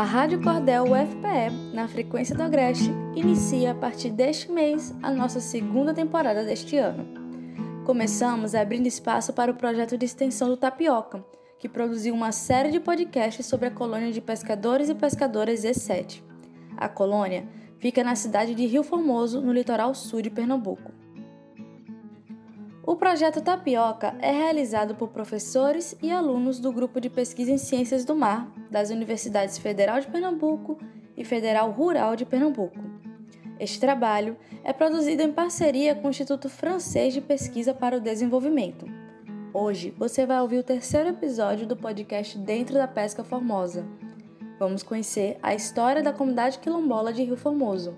A Rádio Cordel UFPE, na frequência do Agreste, inicia a partir deste mês a nossa segunda temporada deste ano. Começamos abrindo espaço para o projeto de extensão do Tapioca, que produziu uma série de podcasts sobre a colônia de pescadores e pescadoras E7. A colônia fica na cidade de Rio Formoso, no litoral sul de Pernambuco. O projeto Tapioca é realizado por professores e alunos do Grupo de Pesquisa em Ciências do Mar das Universidades Federal de Pernambuco e Federal Rural de Pernambuco. Este trabalho é produzido em parceria com o Instituto Francês de Pesquisa para o Desenvolvimento. Hoje você vai ouvir o terceiro episódio do podcast Dentro da Pesca Formosa. Vamos conhecer a história da comunidade quilombola de Rio Formoso.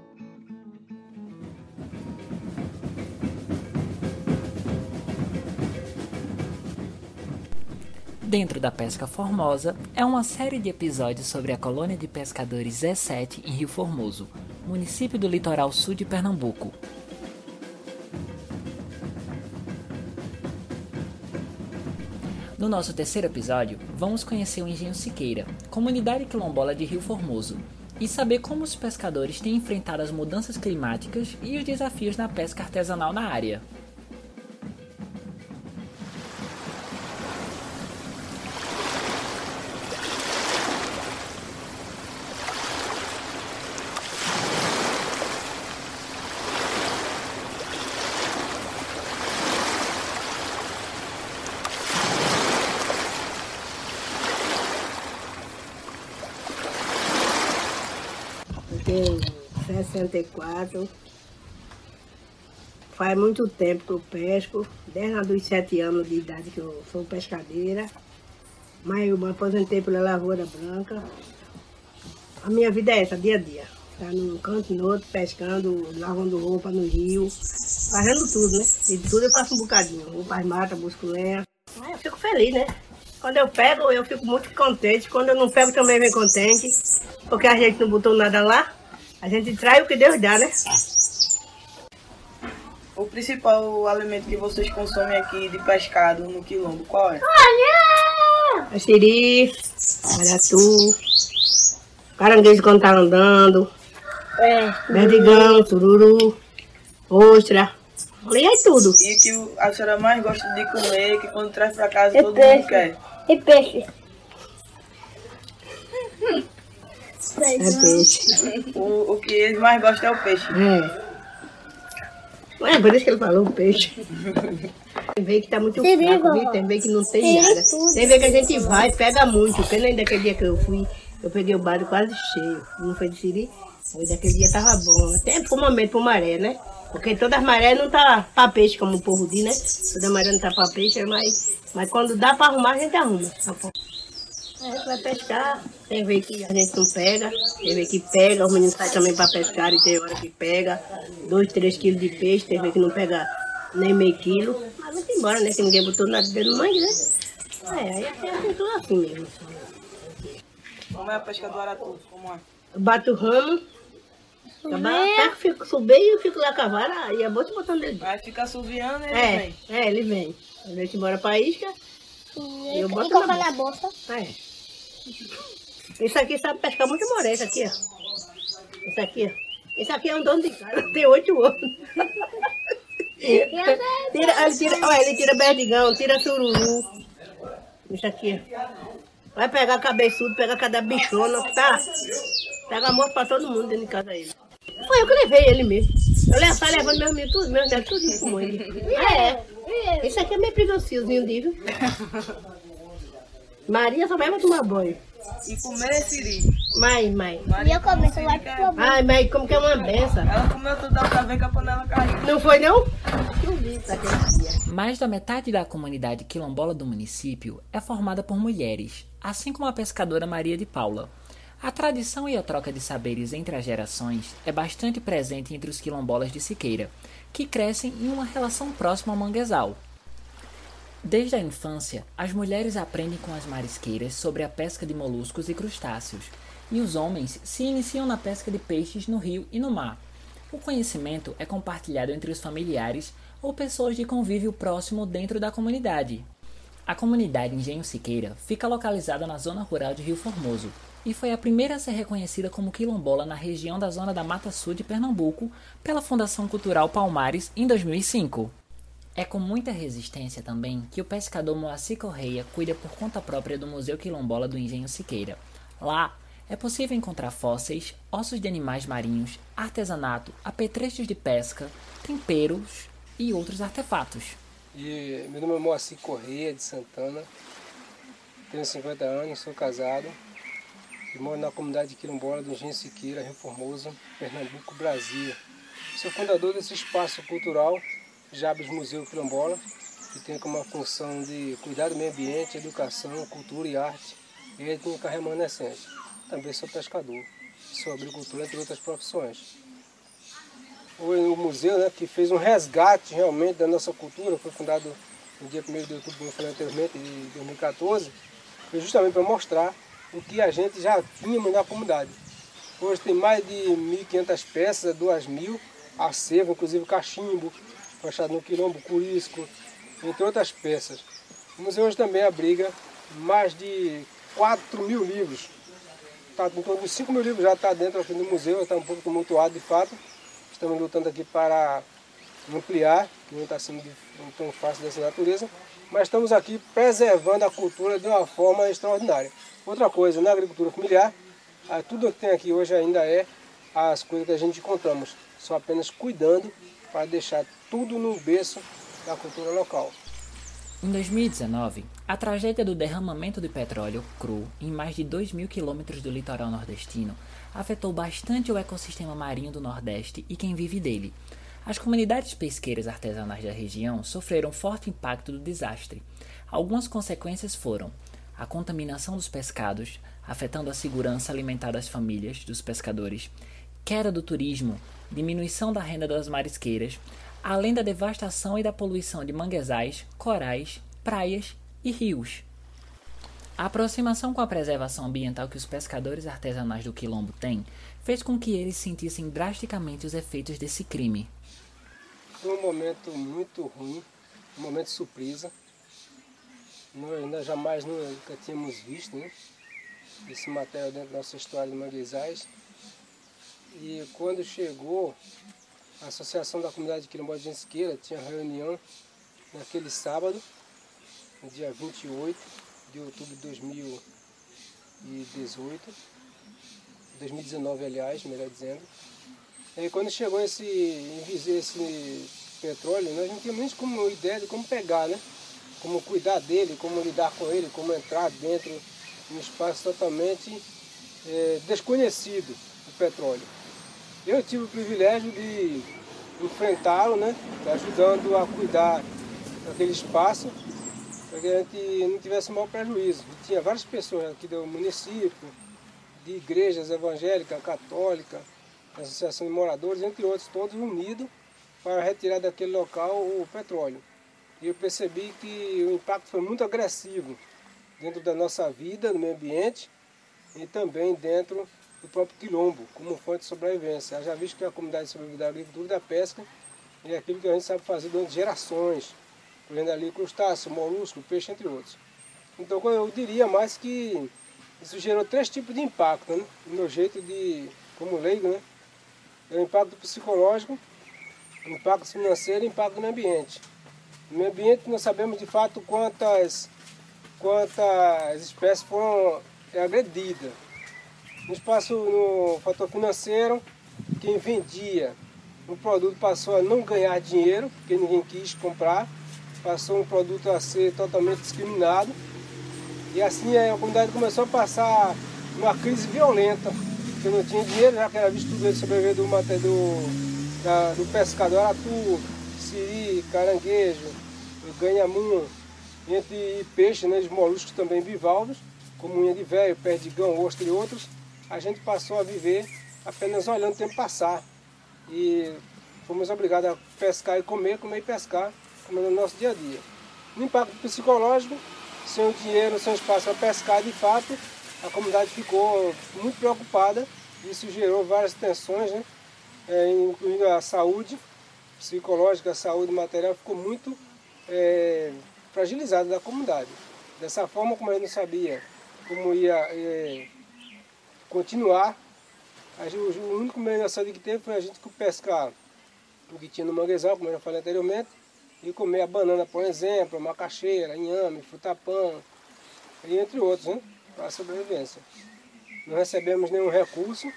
Dentro da Pesca Formosa é uma série de episódios sobre a colônia de pescadores E7 em Rio Formoso, município do litoral sul de Pernambuco. No nosso terceiro episódio, vamos conhecer o Engenho Siqueira, comunidade quilombola de Rio Formoso, e saber como os pescadores têm enfrentado as mudanças climáticas e os desafios na pesca artesanal na área. Tenho 64. Faz muito tempo que eu pesco, desde os sete anos de idade que eu sou pescadeira. Mas eu me aposentei pela Lavoura Branca. A minha vida é essa, dia a dia. Tá num canto, no outro, pescando, lavando roupa no rio, fazendo tudo, né? E tudo eu faço um bocadinho. Vou para as matas, busco lenha. Mas eu fico feliz, né? Quando eu pego, eu fico muito contente. Quando eu não pego, também vem contente. Porque a gente não botou nada lá. A gente traz o que Deus dá, né? O principal alimento que vocês consomem aqui de pescado no quilombo, qual é? Açiri, maratu, caranguejo quando tá andando, É. berdigão, sururu, ostra. E é tudo. E que a senhora mais gosta de comer, que quando traz pra casa É todo peixe. mundo quer. E peixe? É peixe. O, o que eles mais gostam é o peixe. É. É, por isso que ele falou peixe. Tem vez que tá muito fraco? Tem vez que não tem nada. Tem vez que a gente vai e pega muito. Porque nem daquele dia que eu fui, eu peguei o barco quase cheio. Não foi de Siri? Foi daquele dia tava bom. Até por momento, por maré, né? Porque todas as marés não tá pra peixe, como o povo diz, né? Toda maré não tá pra peixe, mas, mas quando dá pra arrumar, a gente arruma. Tá. A gente vai pescar, tem vez que a gente não pega, tem vez que pega, os meninos saem também para pescar e tem hora que pega, dois, três quilos de peixe, tem vez que não pega nem meio quilo, mas vamos embora, né? Que ninguém botou nada dentro do mangue, né? É, aí é assim, tudo assim mesmo. Como é a pesca do aratu? Como é? Bato o ramo, acabar, pego, fico, subir e eu fico lá com a vara e a bolsa botando ele. Aí fica assoviando e ele É, vem. é, ele vem. A gente embora pra isca, E Eu boto e na na bolsa. É. Isso aqui sabe pescar muito moré, isso aqui, ó. Isso aqui, ó. Isso aqui é um dono de casa, tem oito anos. Tira, ele tira, olha, ele tira berdigão, tira sururu. Isso aqui, ó. Vai pegar cabeçudo, pegar cada bichona, tá? Pega amor pra todo mundo dentro de casa ele. Foi eu que levei ele mesmo. Eu levo, tá levando meus meninos, tudo, meus netos, tudo com ele. É. Esse aqui é meu privanciozinho, viu? Maria só vai pra tomar banho. E comer é siri. Mãe, mãe. E eu começo lá pro problema. Ai, mãe, como que é uma benção? Ela comeu tudo da outra vez que a panela caiu. Não foi, não? Não vi isso aquele dia. Mais da metade da comunidade quilombola do município é formada por mulheres, assim como a pescadora Maria de Paula. A tradição e a troca de saberes entre as gerações é bastante presente entre os quilombolas de Siqueira, que crescem em uma relação próxima ao manguezal. Desde a infância, as mulheres aprendem com as marisqueiras sobre a pesca de moluscos e crustáceos, e os homens se iniciam na pesca de peixes no rio e no mar. O conhecimento é compartilhado entre os familiares ou pessoas de convívio próximo dentro da comunidade. A comunidade Engenho Siqueira fica localizada na zona rural de Rio Formoso, e foi a primeira a ser reconhecida como quilombola na região da Zona da Mata Sul de Pernambuco pela Fundação Cultural Palmares em 2005. É com muita resistência também que o pescador Moacir Correia cuida por conta própria do Museu Quilombola do Engenho Siqueira. Lá é possível encontrar fósseis, ossos de animais marinhos, artesanato, apetrechos de pesca, temperos e outros artefatos. E meu nome é Moacir Correia de Santana, tenho 50 anos, sou casado e moro na comunidade quilombola do Engenho Siqueira, Rio Formoso, Pernambuco, Brasil. Sou fundador desse espaço cultural, Jabes Museu Quilombola, que tem como função de cuidar do meio ambiente, educação, cultura e arte, étnica remanescente. Também sou pescador, sou agricultor, entre outras profissões. O museu né, que fez um resgate realmente da nossa cultura, foi fundado no dia 1 de outubro, como eu falei anteriormente, de 2014, foi justamente para mostrar o que a gente já tínhamos na comunidade. Hoje tem mais de 1.500 peças, 2.000 acervo, inclusive cachimbo, fachado no quilombo, curisco, entre outras peças. O museu hoje também abriga mais de 4 mil livros. Tá, em torno de 5 mil livros já está dentro aqui do museu, está um pouco tumultuado de fato. Estamos lutando aqui para ampliar, que não está sendo tão fácil dessa natureza, mas estamos aqui preservando a cultura de uma forma extraordinária. Outra coisa, na agricultura familiar, tudo que tem aqui hoje ainda é as coisas que a gente encontramos, só apenas cuidando para deixar tudo no berço da cultura local. Em 2019, a tragédia do derramamento de petróleo cru em mais de 2 mil quilômetros do litoral nordestino afetou bastante o ecossistema marinho do Nordeste e quem vive dele. As comunidades pesqueiras artesanais da região sofreram forte impacto do desastre. Algumas consequências foram a contaminação dos pescados, afetando a segurança alimentar das famílias dos pescadores, queda do turismo, diminuição da renda das marisqueiras, além da devastação e da poluição de manguezais, corais, praias e rios. A aproximação com a preservação ambiental que os pescadores artesanais do Quilombo têm fez com que eles sentissem drasticamente os efeitos desse crime. Foi um momento muito ruim, um momento de surpresa. Nós ainda jamais nunca tínhamos visto né, esse material dentro da nossa história de manguezais. E quando chegou a Associação da Comunidade de Quilombola de Gensiqueira tinha reunião naquele sábado, no dia 28 de outubro de 2018, 2019 aliás, melhor dizendo. E quando chegou esse, esse petróleo, nós não tínhamos como ideia de como pegar, né? Como cuidar dele, como lidar com ele, como entrar dentro de um espaço totalmente é, desconhecido, o petróleo. Eu tive o privilégio de enfrentá-lo, né? ajudando a cuidar daquele espaço, para que a gente não tivesse mau prejuízo. E tinha várias pessoas aqui do município, de igrejas evangélicas, católicas, associação de moradores, entre outros, todos unidos para retirar daquele local o petróleo. E eu percebi que o impacto foi muito agressivo dentro da nossa vida, no meio ambiente e também dentro do próprio quilombo, como fonte de sobrevivência. Já visto que a comunidade sobrevive da agricultura e da pesca é aquilo que a gente sabe fazer durante gerações, colhendo ali crustáceo, molusco, peixe, entre outros. Então eu diria mais que isso gerou três tipos de impacto, né? no meu jeito de, como leigo, né? É o impacto psicológico, o impacto financeiro e o impacto no ambiente. No ambiente nós sabemos de fato quantas, quantas espécies foram agredidas no espaço, no fator financeiro, quem vendia o produto passou a não ganhar dinheiro, porque ninguém quis comprar, passou um produto a ser totalmente discriminado. E assim a comunidade começou a passar uma crise violenta, porque não tinha dinheiro, já que era visto tudo sobreviver do, do, da, do pescador, aratu, siri, caranguejo, ganhamun, entre peixes, né, os moluscos também bivalvos, como unha de velho, perdigão, ostra e outros a gente passou a viver apenas olhando o tempo passar. E fomos obrigados a pescar e comer, comer e pescar, como no nosso dia a dia. No impacto psicológico, sem o dinheiro, sem espaço para pescar, de fato, a comunidade ficou muito preocupada. Isso gerou várias tensões, né? É, incluindo a saúde psicológica, a saúde material, ficou muito é, fragilizada da comunidade. Dessa forma, como a gente não sabia como ia é, continuar. Gente- o único engraçado que teve foi a gente pescar o que tinha no manguezal, como eu já falei anteriormente, e comer a banana, por exemplo, macaxeira, inhame, frutapã, entre outros, né? Para a sobrevivência. Não recebemos nenhum recurso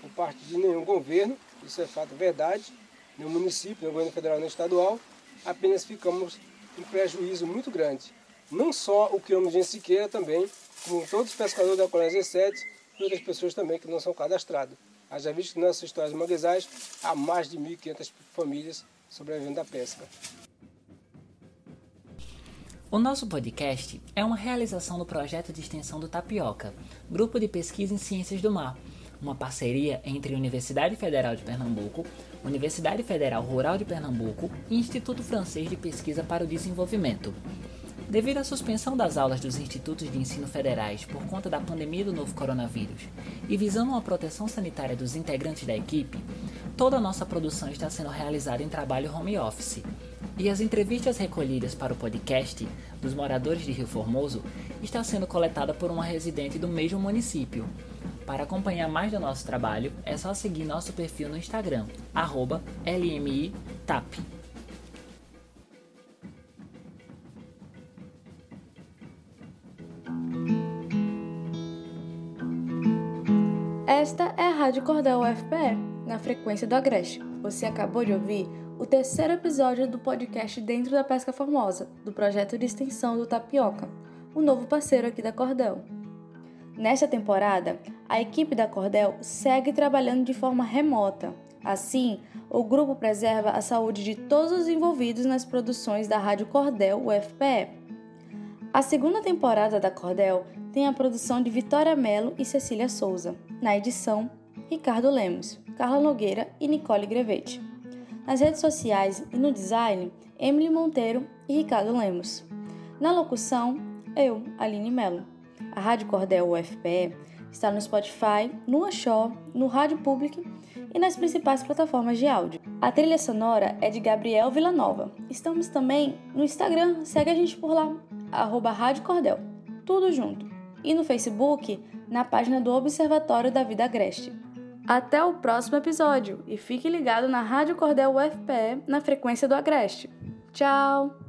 por parte de nenhum governo, isso é fato verdade, nenhum município, nem governo federal nem estadual, apenas ficamos em prejuízo muito grande. Não só o quilômetro de Siqueira também, como todos os pescadores da colônia 17 e outras pessoas também que não são cadastrados. Haja visto que nessas histórias de manguezais há mais de 1.500 famílias sobrevivendo da pesca. O nosso podcast é uma realização do projeto de extensão do Tapioca, Grupo de Pesquisa em Ciências do Mar, uma parceria entre Universidade Federal de Pernambuco, Universidade Federal Rural de Pernambuco e Instituto Francês de Pesquisa para o Desenvolvimento. Devido à suspensão das aulas dos institutos de ensino federais por conta da pandemia do novo coronavírus e visando uma proteção sanitária dos integrantes da equipe, toda a nossa produção está sendo realizada em trabalho home office. E as entrevistas recolhidas para o podcast dos moradores de Rio Formoso está sendo coletada por uma residente do mesmo município. Para acompanhar mais do nosso trabalho, é só seguir nosso perfil no Instagram, LMITAP. Esta é a Rádio Cordel UFPE, na frequência do Agreste. Você acabou de ouvir o terceiro episódio do podcast Dentro da Pesca Formosa, do projeto de extensão do Tapioca, o novo parceiro aqui da Cordel. Nesta temporada, a equipe da Cordel segue trabalhando de forma remota. Assim, o grupo preserva a saúde de todos os envolvidos nas produções da Rádio Cordel UFPE. A segunda temporada da Cordel tem a produção de Vitória Mello e Cecília Souza. Na edição, Ricardo Lemos, Carla Nogueira e Nicole Grevete. Nas redes sociais e no design, Emily Monteiro e Ricardo Lemos. Na locução, eu, Aline Mello. A Rádio Cordel UFPE está no Spotify, no Anchor, no Rádio Public e nas principais plataformas de áudio. A trilha sonora é de Gabriel Villanova. Estamos também no Instagram, segue a gente por lá, arroba Rádio Cordel, tudo junto. E no Facebook, na página do Observatório da Vida Agreste. Até o próximo episódio e fique ligado na Rádio Cordel UFPE na frequência do Agreste. Tchau!